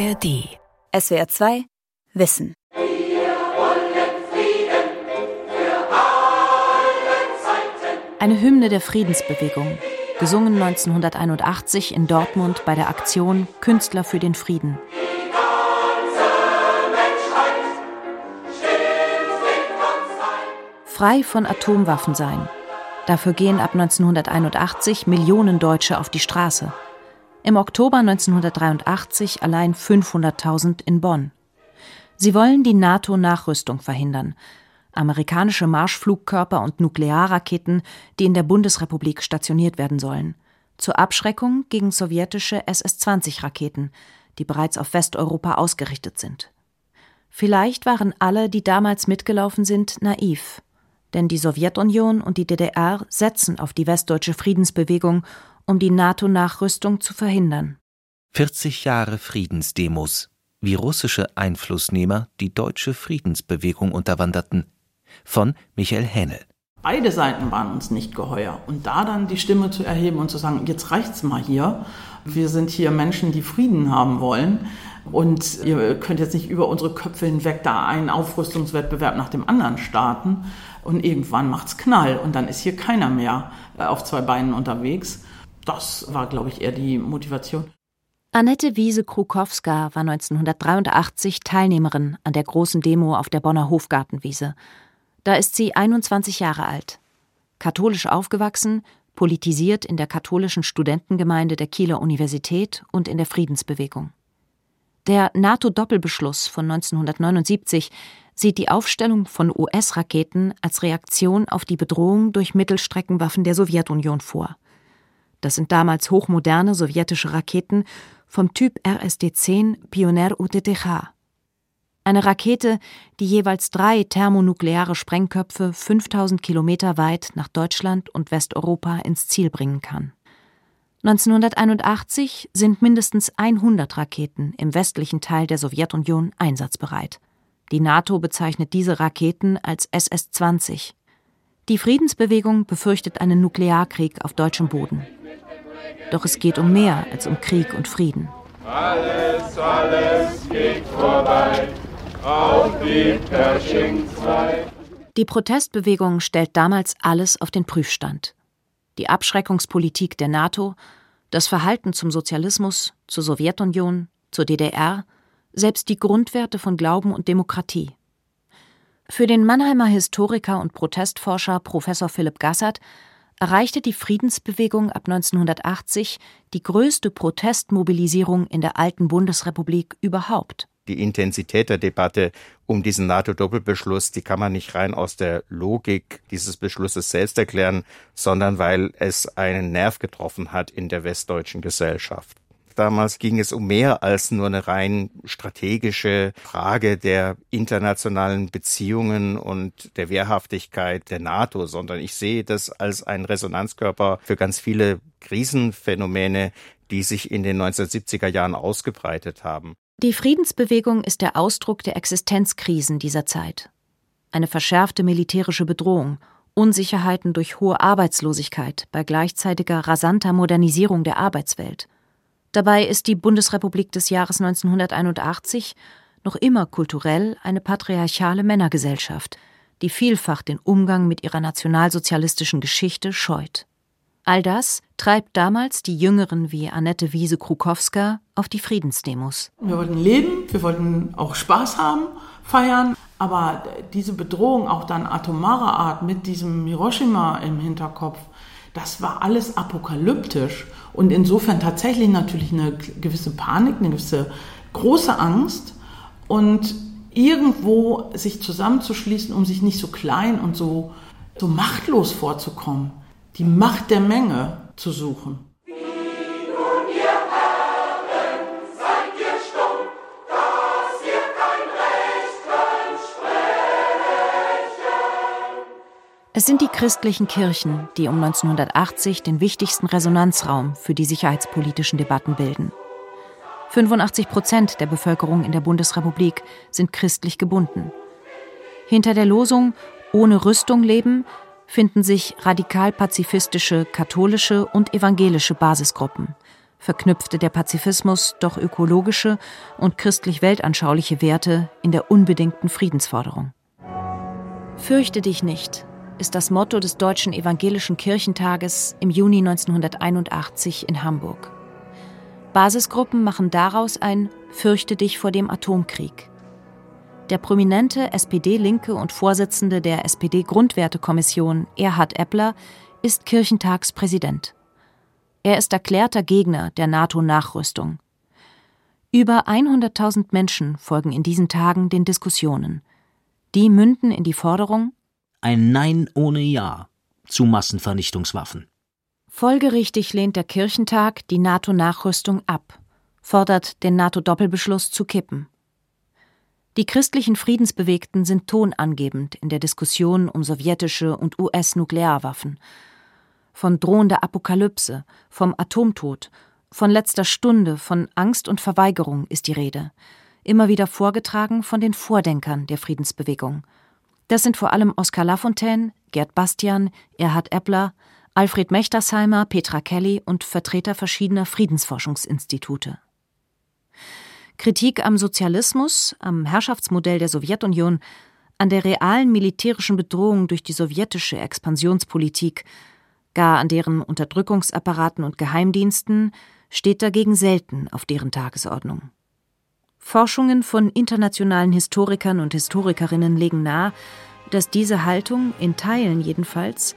ARD. SWR 2 Wissen. Eine Hymne der Friedensbewegung, gesungen 1981 in Dortmund bei der Aktion Künstler für den Frieden. Frei von Atomwaffen sein. Dafür gehen ab 1981 Millionen Deutsche auf die Straße. Im Oktober 1983 allein 500.000 in Bonn. Sie wollen die NATO-Nachrüstung verhindern. Amerikanische Marschflugkörper und Nuklearraketen, die in der Bundesrepublik stationiert werden sollen. Zur Abschreckung gegen sowjetische SS-20-Raketen, die bereits auf Westeuropa ausgerichtet sind. Vielleicht waren alle, die damals mitgelaufen sind, naiv. Denn die Sowjetunion und die DDR setzen auf die westdeutsche Friedensbewegung um die NATO-Nachrüstung zu verhindern. 40 Jahre Friedensdemos, wie russische Einflussnehmer die deutsche Friedensbewegung unterwanderten. Von Michael Hähnel. Beide Seiten waren uns nicht geheuer. Und da dann die Stimme zu erheben und zu sagen, jetzt reicht's mal hier. Wir sind hier Menschen, die Frieden haben wollen. Und ihr könnt jetzt nicht über unsere Köpfe hinweg da einen Aufrüstungswettbewerb nach dem anderen starten. Und irgendwann macht's Knall. Und dann ist hier keiner mehr äh, auf zwei Beinen unterwegs. Das war, glaube ich, eher die Motivation. Annette Wiese-Krukowska war 1983 Teilnehmerin an der großen Demo auf der Bonner Hofgartenwiese. Da ist sie 21 Jahre alt. Katholisch aufgewachsen, politisiert in der katholischen Studentengemeinde der Kieler Universität und in der Friedensbewegung. Der NATO-Doppelbeschluss von 1979 sieht die Aufstellung von US-Raketen als Reaktion auf die Bedrohung durch Mittelstreckenwaffen der Sowjetunion vor. Das sind damals hochmoderne sowjetische Raketen vom Typ RSD-10 Pioner UTTH. Eine Rakete, die jeweils drei thermonukleare Sprengköpfe 5000 Kilometer weit nach Deutschland und Westeuropa ins Ziel bringen kann. 1981 sind mindestens 100 Raketen im westlichen Teil der Sowjetunion einsatzbereit. Die NATO bezeichnet diese Raketen als SS-20. Die Friedensbewegung befürchtet einen Nuklearkrieg auf deutschem Boden. Doch es geht um mehr als um Krieg und Frieden. Alles, alles geht vorbei auf die Pershing 2. Die Protestbewegung stellt damals alles auf den Prüfstand. Die Abschreckungspolitik der NATO, das Verhalten zum Sozialismus, zur Sowjetunion, zur DDR, selbst die Grundwerte von Glauben und Demokratie. Für den Mannheimer Historiker und Protestforscher Professor Philipp Gassert erreichte die Friedensbewegung ab 1980 die größte Protestmobilisierung in der alten Bundesrepublik überhaupt. Die Intensität der Debatte um diesen NATO-Doppelbeschluss, die kann man nicht rein aus der Logik dieses Beschlusses selbst erklären, sondern weil es einen Nerv getroffen hat in der westdeutschen Gesellschaft. Damals ging es um mehr als nur eine rein strategische Frage der internationalen Beziehungen und der Wehrhaftigkeit der NATO, sondern ich sehe das als ein Resonanzkörper für ganz viele Krisenphänomene, die sich in den 1970er Jahren ausgebreitet haben. Die Friedensbewegung ist der Ausdruck der Existenzkrisen dieser Zeit. Eine verschärfte militärische Bedrohung, Unsicherheiten durch hohe Arbeitslosigkeit bei gleichzeitiger rasanter Modernisierung der Arbeitswelt – Dabei ist die Bundesrepublik des Jahres 1981 noch immer kulturell eine patriarchale Männergesellschaft, die vielfach den Umgang mit ihrer nationalsozialistischen Geschichte scheut. All das treibt damals die Jüngeren wie Annette Wiese-Krukowska auf die Friedensdemos. Wir wollten leben, wir wollten auch Spaß haben, feiern, aber diese Bedrohung auch dann atomarer Art mit diesem Hiroshima im Hinterkopf, das war alles apokalyptisch und insofern tatsächlich natürlich eine gewisse Panik, eine gewisse große Angst und irgendwo sich zusammenzuschließen, um sich nicht so klein und so, so machtlos vorzukommen, die Macht der Menge zu suchen. Es sind die christlichen Kirchen, die um 1980 den wichtigsten Resonanzraum für die sicherheitspolitischen Debatten bilden. 85 Prozent der Bevölkerung in der Bundesrepublik sind christlich gebunden. Hinter der Losung Ohne Rüstung leben finden sich radikal-pazifistische katholische und evangelische Basisgruppen, verknüpfte der Pazifismus doch ökologische und christlich-weltanschauliche Werte in der unbedingten Friedensforderung. Fürchte dich nicht ist das Motto des Deutschen Evangelischen Kirchentages im Juni 1981 in Hamburg. Basisgruppen machen daraus ein Fürchte dich vor dem Atomkrieg. Der prominente SPD-Linke und Vorsitzende der SPD-Grundwertekommission Erhard Eppler ist Kirchentagspräsident. Er ist erklärter Gegner der NATO-Nachrüstung. Über 100.000 Menschen folgen in diesen Tagen den Diskussionen. Die münden in die Forderung Ein Nein ohne Ja zu Massenvernichtungswaffen. Folgerichtig lehnt der Kirchentag die NATO-Nachrüstung ab, fordert den NATO-Doppelbeschluss zu kippen. Die christlichen Friedensbewegten sind tonangebend in der Diskussion um sowjetische und US-Nuklearwaffen von drohender Apokalypse, vom Atomtod, von letzter Stunde, von Angst und Verweigerung ist die Rede, immer wieder vorgetragen von den Vordenkern der Friedensbewegung. Das sind vor allem Oskar Lafontaine, Gerd Bastian, Erhard Eppler, Alfred Mechtersheimer, Petra Kelly und Vertreter verschiedener Friedensforschungsinstitute. Kritik am Sozialismus, am Herrschaftsmodell der Sowjetunion, an der realen militärischen Bedrohung durch die sowjetische Expansionspolitik, gar an deren Unterdrückungsapparaten und Geheimdiensten, steht dagegen selten auf deren Tagesordnung. Forschungen von internationalen Historikern und Historikerinnen legen nahe, dass diese Haltung, in Teilen jedenfalls,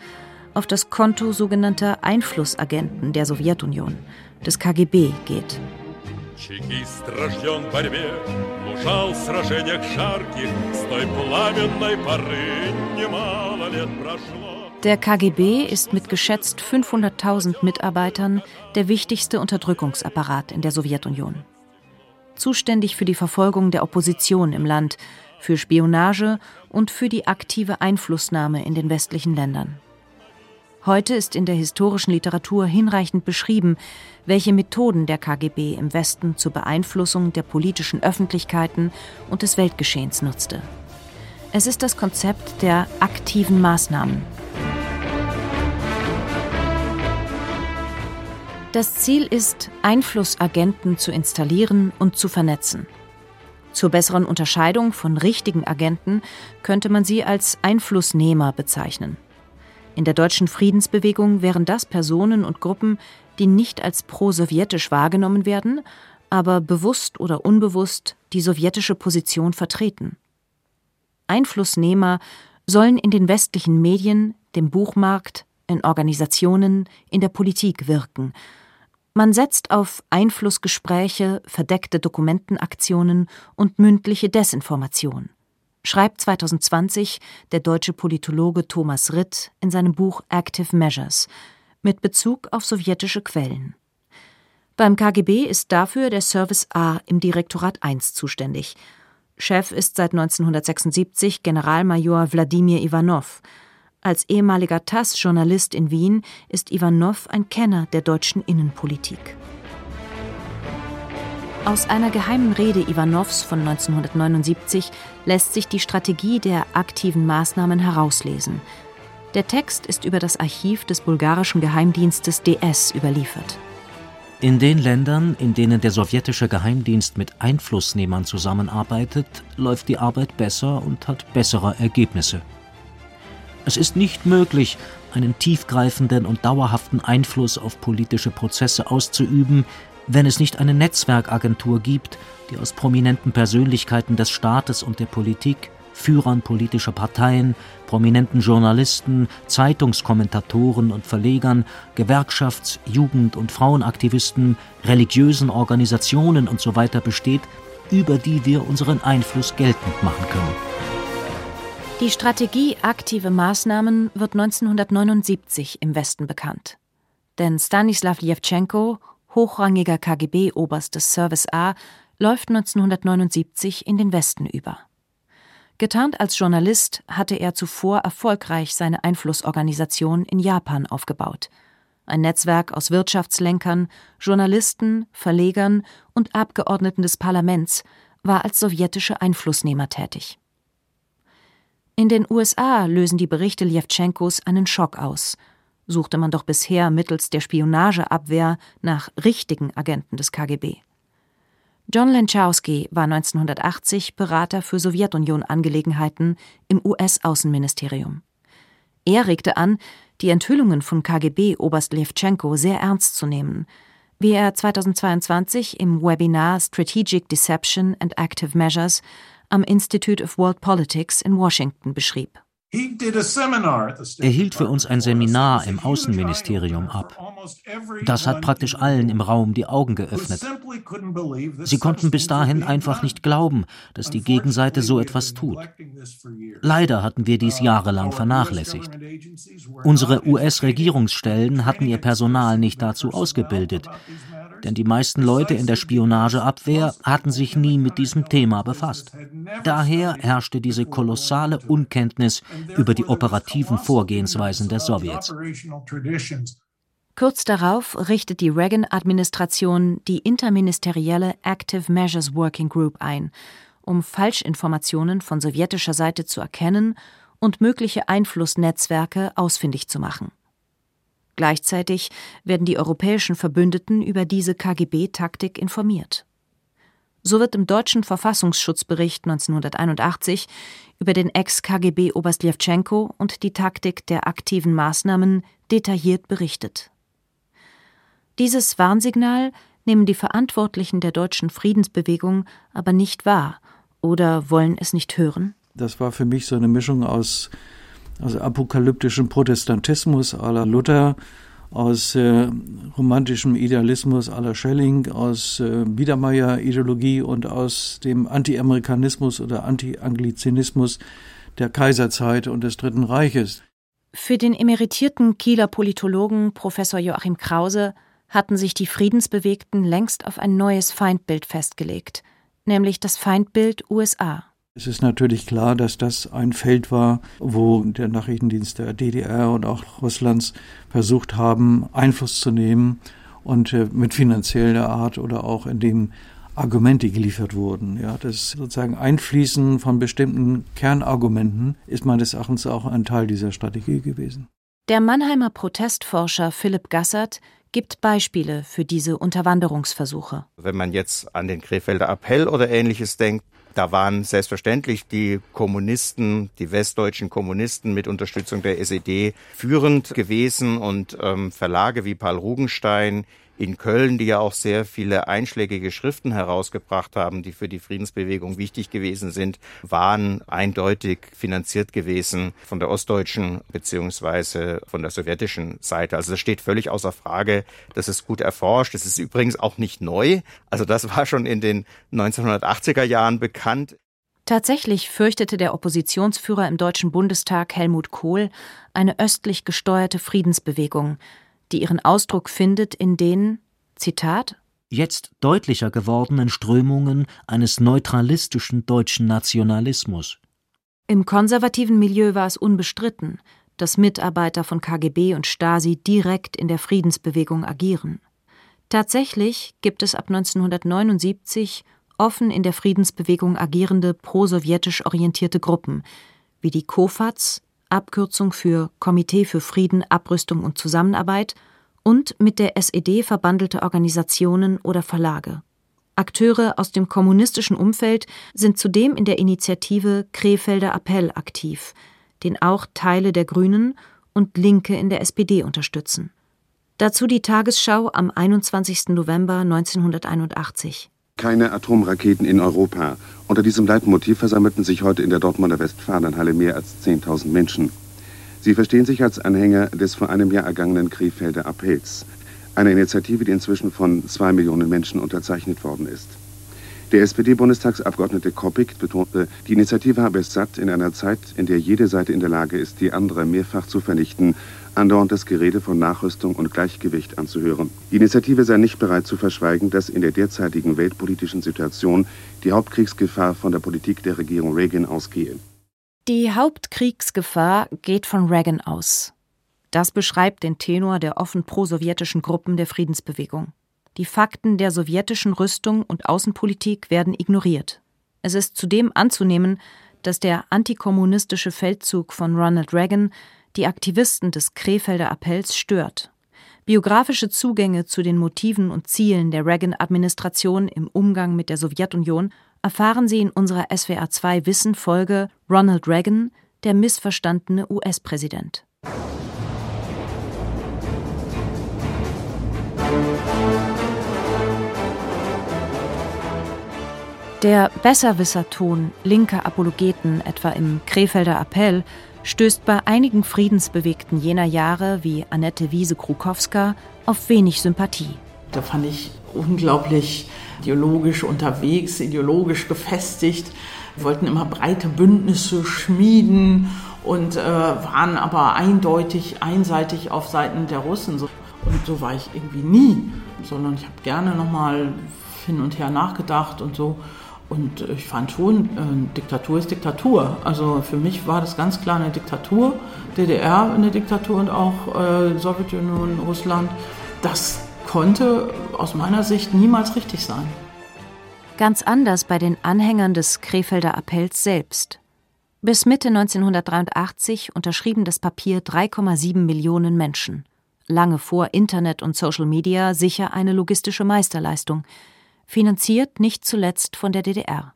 auf das Konto sogenannter Einflussagenten der Sowjetunion, des KGB, geht. Чекист рожден в борьбе, мужал в сражениях жарких, с той пламенной поры немало лет прошло. Der KGB ist mit geschätzt 500.000 Mitarbeitern der wichtigste Unterdrückungsapparat in der Sowjetunion. Zuständig für die Verfolgung der Opposition im Land, für Spionage und für die aktive Einflussnahme in den westlichen Ländern. Heute ist in der historischen Literatur hinreichend beschrieben, welche Methoden der KGB im Westen zur Beeinflussung der politischen Öffentlichkeiten und des Weltgeschehens nutzte. Es ist das Konzept der aktiven Maßnahmen, Das Ziel ist, Einflussagenten zu installieren und zu vernetzen. Zur besseren Unterscheidung von richtigen Agenten könnte man sie als Einflussnehmer bezeichnen. In der deutschen Friedensbewegung wären das Personen und Gruppen, die nicht als pro-sowjetisch wahrgenommen werden, aber bewusst oder unbewusst die sowjetische Position vertreten. Einflussnehmer sollen in den westlichen Medien, dem Buchmarkt, in Organisationen, in der Politik wirken man setzt auf Einflussgespräche, verdeckte Dokumentenaktionen und mündliche Desinformation, schreibt 2020 der deutsche Politologe Thomas Ritt in seinem Buch Active Measures mit Bezug auf sowjetische Quellen. Beim KGB ist dafür der Service A im Direktorat I zuständig. Chef ist seit 1976 Generalmajor Wladimir Ivanov, als ehemaliger TASS-Journalist in Wien ist Ivanov ein Kenner der deutschen Innenpolitik. Aus einer geheimen Rede Ivanovs von 1979 lässt sich die Strategie der aktiven Maßnahmen herauslesen. Der Text ist über das Archiv des bulgarischen Geheimdienstes DS überliefert. In den Ländern, in denen der sowjetische Geheimdienst mit Einflussnehmern zusammenarbeitet, läuft die Arbeit besser und hat bessere Ergebnisse. Es ist nicht möglich, einen tiefgreifenden und dauerhaften Einfluss auf politische Prozesse auszuüben, wenn es nicht eine Netzwerkagentur gibt, die aus prominenten Persönlichkeiten des Staates und der Politik, Führern politischer Parteien, prominenten Journalisten, Zeitungskommentatoren und Verlegern, Gewerkschafts-, Jugend- und Frauenaktivisten, religiösen Organisationen usw. So besteht, über die wir unseren Einfluss geltend machen können. Die Strategie aktive Maßnahmen wird 1979 im Westen bekannt. Denn Stanislav Jewtschenko, hochrangiger KGB-Oberst des Service A, läuft 1979 in den Westen über. Getarnt als Journalist hatte er zuvor erfolgreich seine Einflussorganisation in Japan aufgebaut. Ein Netzwerk aus Wirtschaftslenkern, Journalisten, Verlegern und Abgeordneten des Parlaments war als sowjetische Einflussnehmer tätig. In den USA lösen die Berichte Ljewtschenkos einen Schock aus. suchte man doch bisher mittels der Spionageabwehr nach richtigen Agenten des KGB. John Lenchowski war 1980 Berater für Sowjetunion-Angelegenheiten im US-Außenministerium. Er regte an, die Enthüllungen von KGB-Oberst Lewtschenko sehr ernst zu nehmen, wie er 2022 im Webinar Strategic Deception and Active Measures am Institute of World Politics in Washington beschrieb. Er hielt für uns ein Seminar im Außenministerium ab. Das hat praktisch allen im Raum die Augen geöffnet. Sie konnten bis dahin einfach nicht glauben, dass die Gegenseite so etwas tut. Leider hatten wir dies jahrelang vernachlässigt. Unsere US-Regierungsstellen hatten ihr Personal nicht dazu ausgebildet, denn die meisten Leute in der Spionageabwehr hatten sich nie mit diesem Thema befasst. Daher herrschte diese kolossale Unkenntnis über die operativen Vorgehensweisen der Sowjets. Kurz darauf richtet die Reagan-Administration die interministerielle Active Measures Working Group ein, um Falschinformationen von sowjetischer Seite zu erkennen und mögliche Einflussnetzwerke ausfindig zu machen. Gleichzeitig werden die europäischen Verbündeten über diese KGB-Taktik informiert. So wird im deutschen Verfassungsschutzbericht 1981 über den Ex-KGB-Oberst Ljewtschenko und die Taktik der aktiven Maßnahmen detailliert berichtet. Dieses Warnsignal nehmen die Verantwortlichen der deutschen Friedensbewegung aber nicht wahr oder wollen es nicht hören? Das war für mich so eine Mischung aus also apokalyptischen Protestantismus aller Luther, aus äh, romantischem Idealismus aller Schelling, aus äh, Biedermeier-Ideologie und aus dem Anti-Amerikanismus oder Anti-Anglizinismus der Kaiserzeit und des Dritten Reiches. Für den emeritierten Kieler Politologen Professor Joachim Krause hatten sich die Friedensbewegten längst auf ein neues Feindbild festgelegt, nämlich das Feindbild USA. Es ist natürlich klar, dass das ein Feld war, wo der Nachrichtendienst der DDR und auch Russlands versucht haben, Einfluss zu nehmen und äh, mit finanzieller Art oder auch indem Argumente geliefert wurden. Ja, das sozusagen Einfließen von bestimmten Kernargumenten ist meines Erachtens auch ein Teil dieser Strategie gewesen. Der Mannheimer Protestforscher Philipp Gassert gibt Beispiele für diese Unterwanderungsversuche. Wenn man jetzt an den Krefelder Appell oder ähnliches denkt, da waren selbstverständlich die Kommunisten, die westdeutschen Kommunisten mit Unterstützung der SED führend gewesen und ähm, Verlage wie Paul Rugenstein in Köln, die ja auch sehr viele einschlägige Schriften herausgebracht haben, die für die Friedensbewegung wichtig gewesen sind, waren eindeutig finanziert gewesen von der ostdeutschen beziehungsweise von der sowjetischen Seite. Also das steht völlig außer Frage. Das ist gut erforscht. Das ist übrigens auch nicht neu. Also das war schon in den 1980er Jahren bekannt. Tatsächlich fürchtete der Oppositionsführer im Deutschen Bundestag Helmut Kohl eine östlich gesteuerte Friedensbewegung, die ihren Ausdruck findet in den, Zitat, jetzt deutlicher gewordenen Strömungen eines neutralistischen deutschen Nationalismus. Im konservativen Milieu war es unbestritten, dass Mitarbeiter von KGB und Stasi direkt in der Friedensbewegung agieren. Tatsächlich gibt es ab 1979 offen in der Friedensbewegung agierende prosowjetisch orientierte Gruppen, wie die KOFATS, Abkürzung für Komitee für Frieden, Abrüstung und Zusammenarbeit, und mit der SED verbandelte Organisationen oder Verlage. Akteure aus dem kommunistischen Umfeld sind zudem in der Initiative Krefelder Appell aktiv, den auch Teile der Grünen und Linke in der SPD unterstützen. Dazu die Tagesschau am 21. November 1981. Keine Atomraketen in Europa. Unter diesem Leitmotiv versammelten sich heute in der Dortmunder Westfalenhalle mehr als 10.000 Menschen. Sie verstehen sich als Anhänger des vor einem Jahr ergangenen Krefelder Appells, einer Initiative, die inzwischen von zwei Millionen Menschen unterzeichnet worden ist. Der SPD-Bundestagsabgeordnete Koppig betonte, die Initiative habe es satt, in einer Zeit, in der jede Seite in der Lage ist, die andere mehrfach zu vernichten, andauernd das Gerede von Nachrüstung und Gleichgewicht anzuhören. Die Initiative sei nicht bereit zu verschweigen, dass in der derzeitigen weltpolitischen Situation die Hauptkriegsgefahr von der Politik der Regierung Reagan ausgehe. Die Hauptkriegsgefahr geht von Reagan aus. Das beschreibt den Tenor der offen prosowjetischen Gruppen der Friedensbewegung. Die Fakten der sowjetischen Rüstung und Außenpolitik werden ignoriert. Es ist zudem anzunehmen, dass der antikommunistische Feldzug von Ronald Reagan die Aktivisten des Krefelder Appells stört. Biografische Zugänge zu den Motiven und Zielen der Reagan-Administration im Umgang mit der Sowjetunion erfahren Sie in unserer SWR2 Wissen Folge Ronald Reagan, der missverstandene US-Präsident. Der Besserwisserton linker Apologeten, etwa im Krefelder Appell, stößt bei einigen Friedensbewegten jener Jahre wie Annette Wiese-Krukowska auf wenig Sympathie. Da fand ich unglaublich ideologisch unterwegs, ideologisch gefestigt, wollten immer breite Bündnisse schmieden und äh, waren aber eindeutig einseitig auf Seiten der Russen. Und so war ich irgendwie nie, sondern ich habe gerne nochmal hin und her nachgedacht und so. Und ich fand schon, äh, Diktatur ist Diktatur. Also für mich war das ganz klar eine Diktatur, DDR eine Diktatur und auch äh, Sowjetunion, Russland. Das konnte aus meiner Sicht niemals richtig sein. Ganz anders bei den Anhängern des Krefelder Appells selbst. Bis Mitte 1983 unterschrieben das Papier 3,7 Millionen Menschen. Lange vor Internet und Social Media sicher eine logistische Meisterleistung – finanziert nicht zuletzt von der DDR.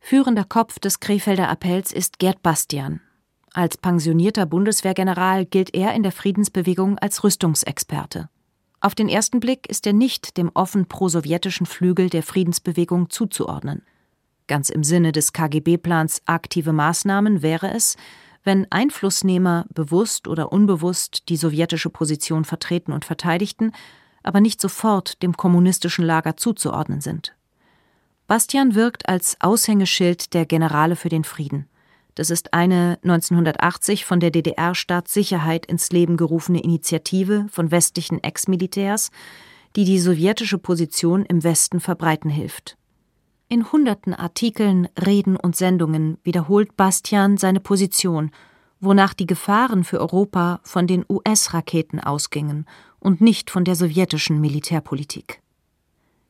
Führender Kopf des Krefelder Appells ist Gerd Bastian. Als pensionierter Bundeswehrgeneral gilt er in der Friedensbewegung als Rüstungsexperte. Auf den ersten Blick ist er nicht dem offen prosowjetischen Flügel der Friedensbewegung zuzuordnen. Ganz im Sinne des KGB-Plans aktive Maßnahmen wäre es, wenn Einflussnehmer bewusst oder unbewusst die sowjetische Position vertreten und verteidigten, aber nicht sofort dem kommunistischen Lager zuzuordnen sind. Bastian wirkt als Aushängeschild der Generale für den Frieden. Das ist eine 1980 von der DDR-Staatssicherheit ins Leben gerufene Initiative von westlichen Ex-Militärs, die die sowjetische Position im Westen verbreiten hilft. In hunderten Artikeln, Reden und Sendungen wiederholt Bastian seine Position, wonach die Gefahren für Europa von den US-Raketen ausgingen und nicht von der sowjetischen Militärpolitik.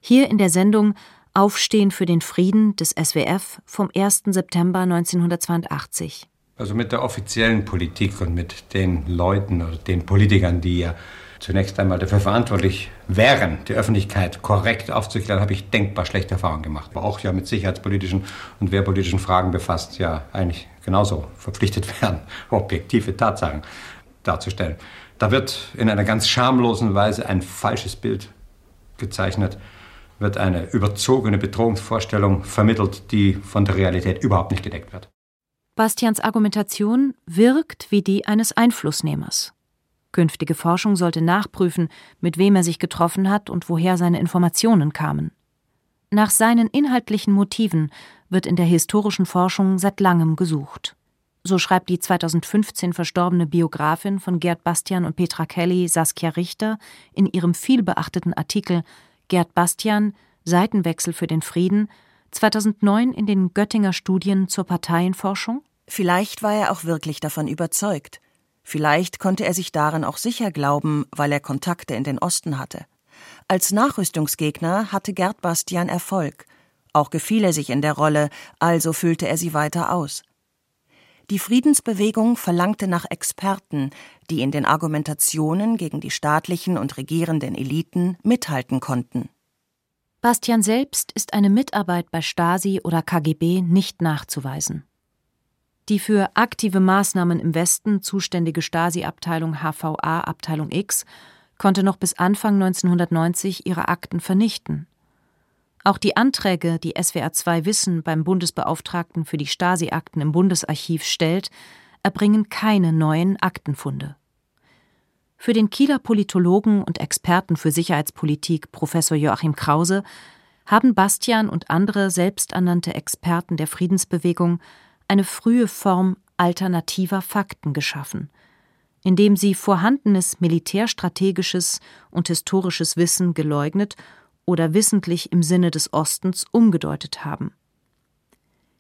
Hier in der Sendung Aufstehen für den Frieden des SWF vom 1. September 1982. Also mit der offiziellen Politik und mit den Leuten oder den Politikern, die ja zunächst einmal dafür verantwortlich wären, die Öffentlichkeit korrekt aufzuklären, habe ich denkbar schlechte Erfahrungen gemacht. Aber auch ja mit sicherheitspolitischen und wehrpolitischen Fragen befasst, ja eigentlich genauso verpflichtet werden, objektive Tatsachen darzustellen. Da wird in einer ganz schamlosen Weise ein falsches Bild gezeichnet, wird eine überzogene Bedrohungsvorstellung vermittelt, die von der Realität überhaupt nicht gedeckt wird. Bastians Argumentation wirkt wie die eines Einflussnehmers. Künftige Forschung sollte nachprüfen, mit wem er sich getroffen hat und woher seine Informationen kamen. Nach seinen inhaltlichen Motiven wird in der historischen Forschung seit langem gesucht. So schreibt die 2015 verstorbene Biografin von Gerd Bastian und Petra Kelly, Saskia Richter, in ihrem vielbeachteten Artikel Gerd Bastian Seitenwechsel für den Frieden 2009 in den Göttinger Studien zur Parteienforschung? Vielleicht war er auch wirklich davon überzeugt. Vielleicht konnte er sich darin auch sicher glauben, weil er Kontakte in den Osten hatte. Als Nachrüstungsgegner hatte Gerd Bastian Erfolg. Auch gefiel er sich in der Rolle, also füllte er sie weiter aus. Die Friedensbewegung verlangte nach Experten, die in den Argumentationen gegen die staatlichen und regierenden Eliten mithalten konnten. Bastian selbst ist eine Mitarbeit bei Stasi oder KGB nicht nachzuweisen. Die für aktive Maßnahmen im Westen zuständige Stasi-Abteilung HVA Abteilung X konnte noch bis Anfang 1990 ihre Akten vernichten. Auch die Anträge, die SWR 2 Wissen beim Bundesbeauftragten für die Stasi-Akten im Bundesarchiv stellt, erbringen keine neuen Aktenfunde. Für den Kieler Politologen und Experten für Sicherheitspolitik Professor Joachim Krause haben Bastian und andere selbsternannte Experten der Friedensbewegung eine frühe Form alternativer Fakten geschaffen, indem sie vorhandenes militärstrategisches und historisches Wissen geleugnet oder wissentlich im Sinne des Ostens umgedeutet haben.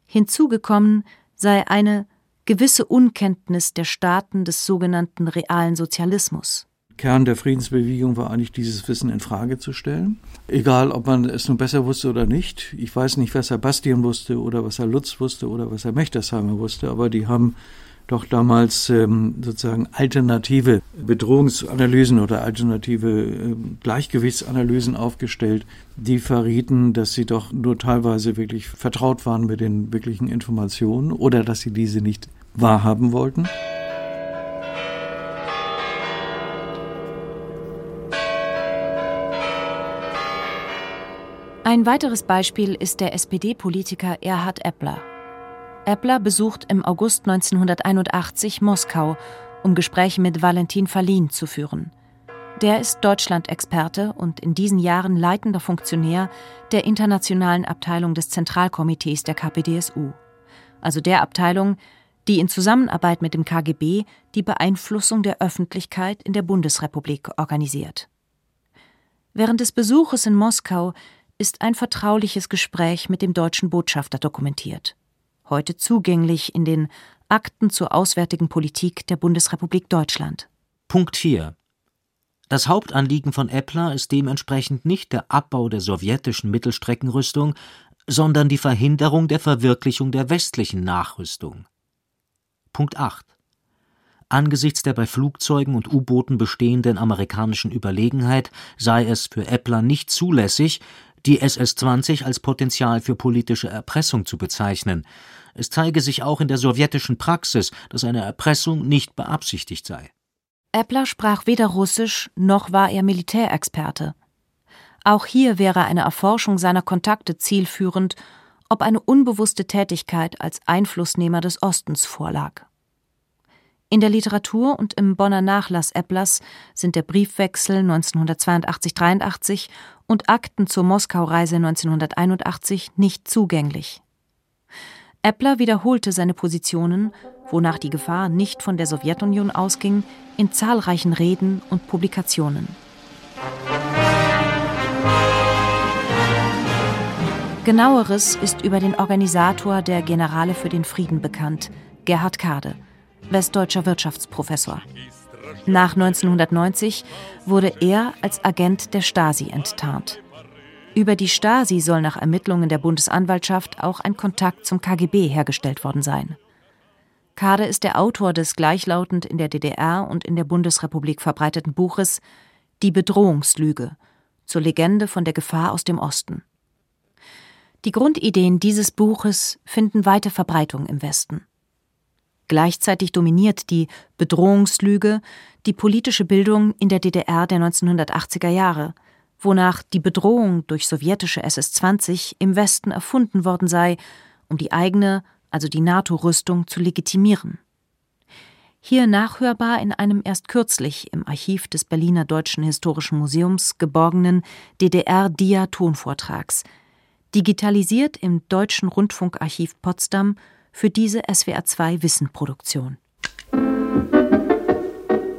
Hinzugekommen sei eine gewisse Unkenntnis der Staaten des sogenannten realen Sozialismus. Kern der Friedensbewegung war eigentlich dieses Wissen in Frage zu stellen. Egal, ob man es nun besser wusste oder nicht. Ich weiß nicht, was Herr Bastian wusste oder was Herr Lutz wusste oder was Herr Mechtersheimer wusste, aber die haben doch damals ähm, sozusagen alternative Bedrohungsanalysen oder alternative äh, Gleichgewichtsanalysen aufgestellt, die verrieten, dass sie doch nur teilweise wirklich vertraut waren mit den wirklichen Informationen oder dass sie diese nicht wahrhaben wollten. Ein weiteres Beispiel ist der SPD-Politiker Erhard Eppler. Eppler besucht im August 1981 Moskau, um Gespräche mit Valentin Falin zu führen. Der ist Deutschland-Experte und in diesen Jahren leitender Funktionär der internationalen Abteilung des Zentralkomitees der KPDSU, also der Abteilung, die in Zusammenarbeit mit dem KGB die Beeinflussung der Öffentlichkeit in der Bundesrepublik organisiert. Während des Besuches in Moskau ist ein vertrauliches Gespräch mit dem deutschen Botschafter dokumentiert. Heute zugänglich in den Akten zur auswärtigen Politik der Bundesrepublik Deutschland. Punkt 4. Das Hauptanliegen von Eppler ist dementsprechend nicht der Abbau der sowjetischen Mittelstreckenrüstung, sondern die Verhinderung der Verwirklichung der westlichen Nachrüstung. Punkt 8. Angesichts der bei Flugzeugen und U-Booten bestehenden amerikanischen Überlegenheit sei es für Eppler nicht zulässig, die SS-20 als Potenzial für politische Erpressung zu bezeichnen. Es zeige sich auch in der sowjetischen Praxis, dass eine Erpressung nicht beabsichtigt sei. Eppler sprach weder Russisch noch war er Militärexperte. Auch hier wäre eine Erforschung seiner Kontakte zielführend, ob eine unbewusste Tätigkeit als Einflussnehmer des Ostens vorlag. In der Literatur und im Bonner Nachlass Epplers sind der Briefwechsel 1982-83 und Akten zur Moskau-Reise 1981 nicht zugänglich. Eppler wiederholte seine Positionen, wonach die Gefahr nicht von der Sowjetunion ausging, in zahlreichen Reden und Publikationen. Genaueres ist über den Organisator der Generale für den Frieden bekannt, Gerhard Kade westdeutscher Wirtschaftsprofessor. Nach 1990 wurde er als Agent der Stasi enttarnt. Über die Stasi soll nach Ermittlungen der Bundesanwaltschaft auch ein Kontakt zum KGB hergestellt worden sein. Kade ist der Autor des gleichlautend in der DDR und in der Bundesrepublik verbreiteten Buches Die Bedrohungslüge zur Legende von der Gefahr aus dem Osten. Die Grundideen dieses Buches finden weite Verbreitung im Westen. Gleichzeitig dominiert die Bedrohungslüge die politische Bildung in der DDR der 1980er Jahre, wonach die Bedrohung durch sowjetische SS-20 im Westen erfunden worden sei, um die eigene, also die NATO-Rüstung, zu legitimieren. Hier nachhörbar in einem erst kürzlich im Archiv des Berliner Deutschen Historischen Museums geborgenen DDR-Dia-Tonvortrags, digitalisiert im Deutschen Rundfunkarchiv Potsdam für diese SWR2 Wissenproduktion.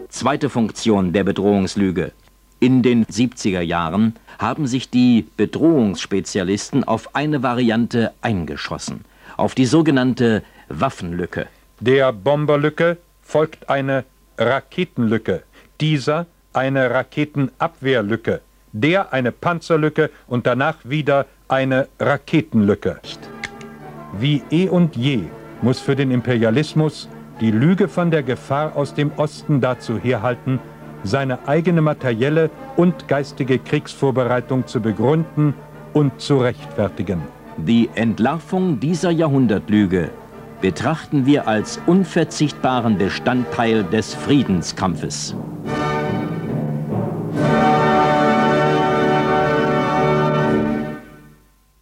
Zweite Funktion der Bedrohungslüge. In den 70er Jahren haben sich die Bedrohungsspezialisten auf eine Variante eingeschossen, auf die sogenannte Waffenlücke. Der Bomberlücke folgt eine Raketenlücke, dieser eine Raketenabwehrlücke, der eine Panzerlücke und danach wieder eine Raketenlücke. Wie eh und je muss für den Imperialismus die Lüge von der Gefahr aus dem Osten dazu herhalten, seine eigene materielle und geistige Kriegsvorbereitung zu begründen und zu rechtfertigen. Die Entlarvung dieser Jahrhundertlüge betrachten wir als unverzichtbaren Bestandteil des Friedenskampfes.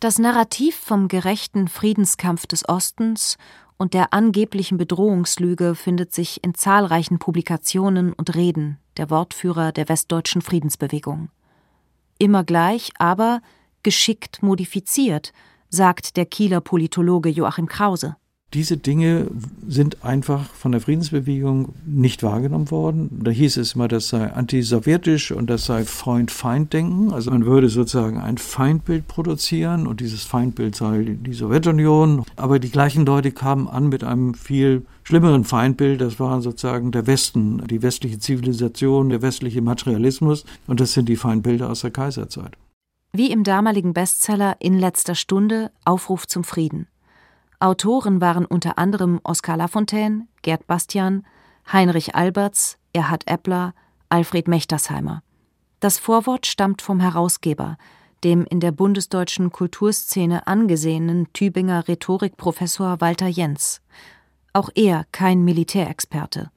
Das Narrativ vom gerechten Friedenskampf des Ostens und der angeblichen Bedrohungslüge findet sich in zahlreichen Publikationen und Reden der Wortführer der westdeutschen Friedensbewegung. Immer gleich, aber geschickt modifiziert, sagt der Kieler Politologe Joachim Krause. Diese Dinge sind einfach von der Friedensbewegung nicht wahrgenommen worden. Da hieß es immer, das sei antisowjetisch und das sei Freund-Feind-Denken. Also man würde sozusagen ein Feindbild produzieren und dieses Feindbild sei die Sowjetunion. Aber die gleichen Leute kamen an mit einem viel schlimmeren Feindbild. Das war sozusagen der Westen, die westliche Zivilisation, der westliche Materialismus. Und das sind die Feindbilder aus der Kaiserzeit. Wie im damaligen Bestseller In letzter Stunde Aufruf zum Frieden. Autoren waren unter anderem Oskar Lafontaine, Gerd Bastian, Heinrich Alberts, Erhard Eppler, Alfred Mechtersheimer. Das Vorwort stammt vom Herausgeber, dem in der bundesdeutschen Kulturszene angesehenen Tübinger Rhetorikprofessor Walter Jens. Auch er kein Militärexperte.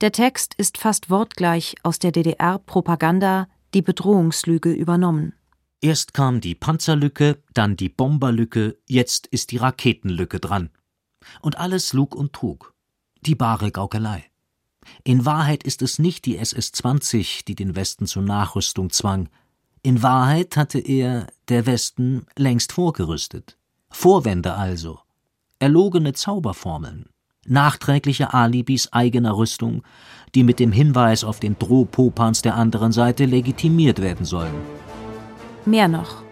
Der Text ist fast wortgleich aus der DDR-Propaganda Die Bedrohungslüge übernommen. Erst kam die Panzerlücke, dann die Bomberlücke, jetzt ist die Raketenlücke dran. Und alles Lug und Trug. Die bare Gaukelei. In Wahrheit ist es nicht die SS-20, die den Westen zur Nachrüstung zwang. In Wahrheit hatte er, der Westen, längst vorgerüstet. Vorwände also. Erlogene Zauberformeln. Nachträgliche Alibis eigener Rüstung, die mit dem Hinweis auf den Drohpopans der anderen Seite legitimiert werden sollen. Mehr noch.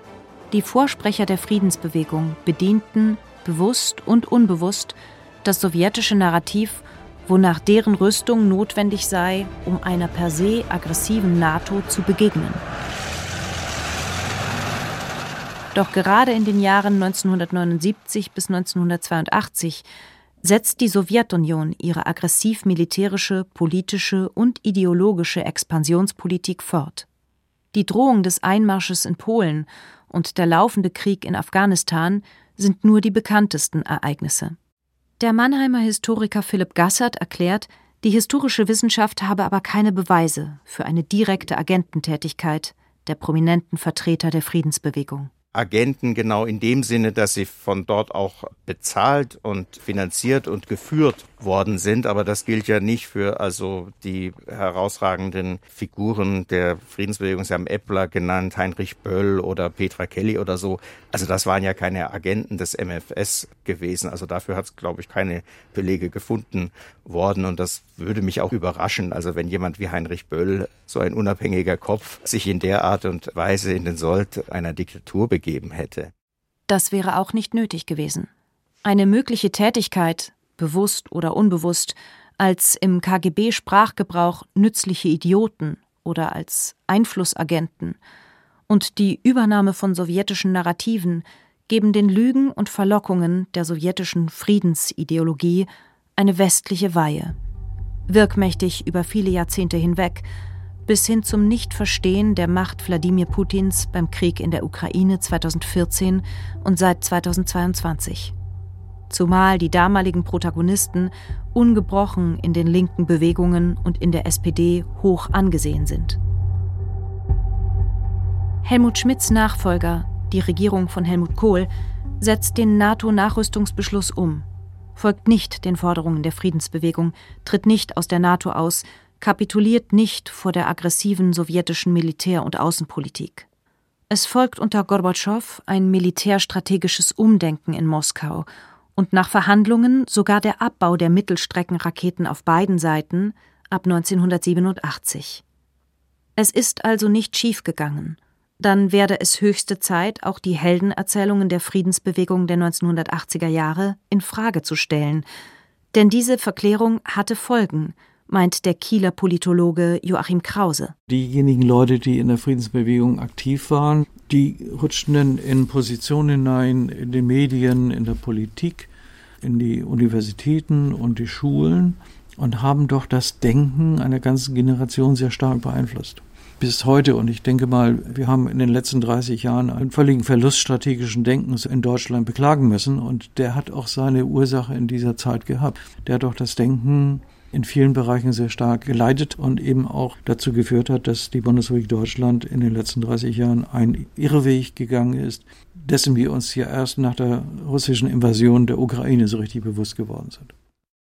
Die Vorsprecher der Friedensbewegung bedienten, bewusst und unbewusst, das sowjetische Narrativ wonach deren Rüstung notwendig sei, um einer per se aggressiven NATO zu begegnen. Doch gerade in den Jahren 1979 bis 1982 setzt die Sowjetunion ihre aggressiv-militärische, politische und ideologische Expansionspolitik fort. Die Drohung des Einmarsches in Polen und der laufende Krieg in Afghanistan sind nur die bekanntesten Ereignisse. Der Mannheimer Historiker Philipp Gassert erklärt, die historische Wissenschaft habe aber keine Beweise für eine direkte Agententätigkeit der prominenten Vertreter der Friedensbewegung. Agenten genau in dem Sinne, dass sie von dort auch bezahlt und finanziert und geführt worden sind. Aber das gilt ja nicht für also die herausragenden Figuren der Friedensbewegung. Sie haben Eppler genannt, Heinrich Böll oder Petra Kelly oder so. Also das waren ja keine Agenten des MFS gewesen. Also dafür hat es, glaube ich, keine Belege gefunden worden. Und das würde mich auch überraschen. Also wenn jemand wie Heinrich Böll, so ein unabhängiger Kopf, sich in der Art und Weise in den Sold einer Diktatur begeben hätte. Das wäre auch nicht nötig gewesen. Eine mögliche Tätigkeit bewusst oder unbewusst, als im KGB-Sprachgebrauch nützliche Idioten oder als Einflussagenten und die Übernahme von sowjetischen Narrativen geben den Lügen und Verlockungen der sowjetischen Friedensideologie eine westliche Weihe. Wirkmächtig über viele Jahrzehnte hinweg, bis hin zum Nichtverstehen der Macht Wladimir Putins beim Krieg in der Ukraine 2014 und seit 2022 zumal die damaligen Protagonisten ungebrochen in den linken Bewegungen und in der SPD hoch angesehen sind. Helmut Schmidts Nachfolger, die Regierung von Helmut Kohl, setzt den NATO-Nachrüstungsbeschluss um, folgt nicht den Forderungen der Friedensbewegung, tritt nicht aus der NATO aus, kapituliert nicht vor der aggressiven sowjetischen Militär- und Außenpolitik. Es folgt unter Gorbatschow ein militärstrategisches Umdenken in Moskau und nach Verhandlungen sogar der Abbau der Mittelstreckenraketen auf beiden Seiten ab 1987. Es ist also nicht schiefgegangen. Dann werde es höchste Zeit, auch die Heldenerzählungen der Friedensbewegung der 1980er Jahre in Frage zu stellen. Denn diese Verklärung hatte Folgen, meint der Kieler Politologe Joachim Krause. Diejenigen Leute, die in der Friedensbewegung aktiv waren, die rutschten in Positionen hinein, in den Medien, in der Politik, in die Universitäten und die Schulen und haben doch das Denken einer ganzen Generation sehr stark beeinflusst. Bis heute, und ich denke mal, wir haben in den letzten 30 Jahren einen völligen Verlust strategischen Denkens in Deutschland beklagen müssen und der hat auch seine Ursache in dieser Zeit gehabt. Der hat doch das Denken in vielen Bereichen sehr stark geleitet und eben auch dazu geführt hat, dass die Bundesrepublik Deutschland in den letzten 30 Jahren einen Irrweg gegangen ist, dessen wir uns ja erst nach der russischen Invasion der Ukraine so richtig bewusst geworden sind.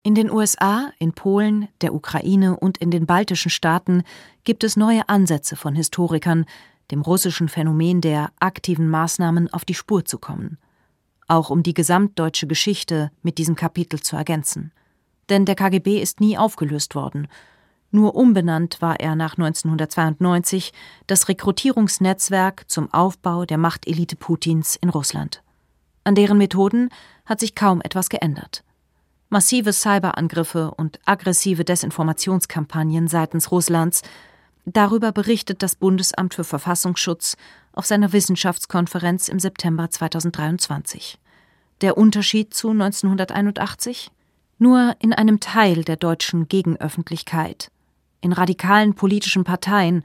In den USA, in Polen, der Ukraine und in den baltischen Staaten gibt es neue Ansätze von Historikern, dem russischen Phänomen der aktiven Maßnahmen auf die Spur zu kommen. Auch um die gesamtdeutsche Geschichte mit diesem Kapitel zu ergänzen denn der KGB ist nie aufgelöst worden. Nur umbenannt war er nach 1992 das Rekrutierungsnetzwerk zum Aufbau der Machtelite Putins in Russland. An deren Methoden hat sich kaum etwas geändert. Massive Cyberangriffe und aggressive Desinformationskampagnen seitens Russlands, darüber berichtet das Bundesamt für Verfassungsschutz auf seiner Wissenschaftskonferenz im September 2023. Der Unterschied zu 1981? Nur in einem Teil der deutschen Gegenöffentlichkeit, in radikalen politischen Parteien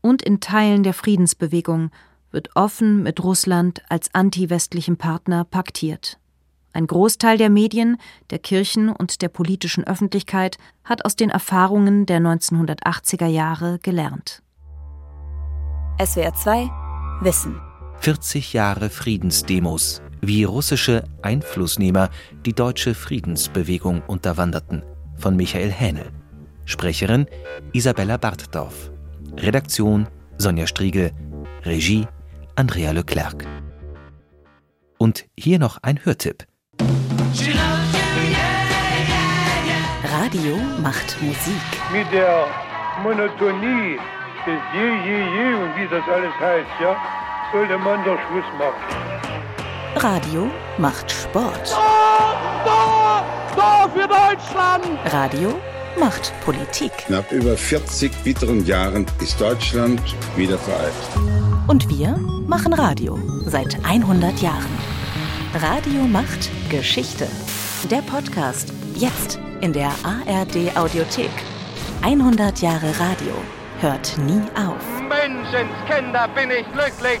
und in Teilen der Friedensbewegung wird offen mit Russland als antiwestlichem Partner paktiert. Ein Großteil der Medien, der Kirchen und der politischen Öffentlichkeit hat aus den Erfahrungen der 1980er Jahre gelernt. SWR 2 Wissen 40 Jahre Friedensdemos, wie russische Einflussnehmer die deutsche Friedensbewegung unterwanderten, von Michael Hähnel. Sprecherin Isabella Bartdorf. Redaktion Sonja Striegel. Regie Andrea Leclerc. Und hier noch ein Hörtipp. Radio macht Musik. Mit der Monotonie des Je, Je, Je und wie das alles heißt, ja, sollte man doch Schluss machen. Radio macht Sport. Da, da, da für Deutschland! Radio macht Politik. Nach über 40 bitteren Jahren ist Deutschland wieder vereint. Und wir machen Radio seit 100 Jahren. Radio macht Geschichte. Der Podcast jetzt in der ARD Audiothek. 100 Jahre Radio hört nie auf. Menschenskinder, bin ich glücklich!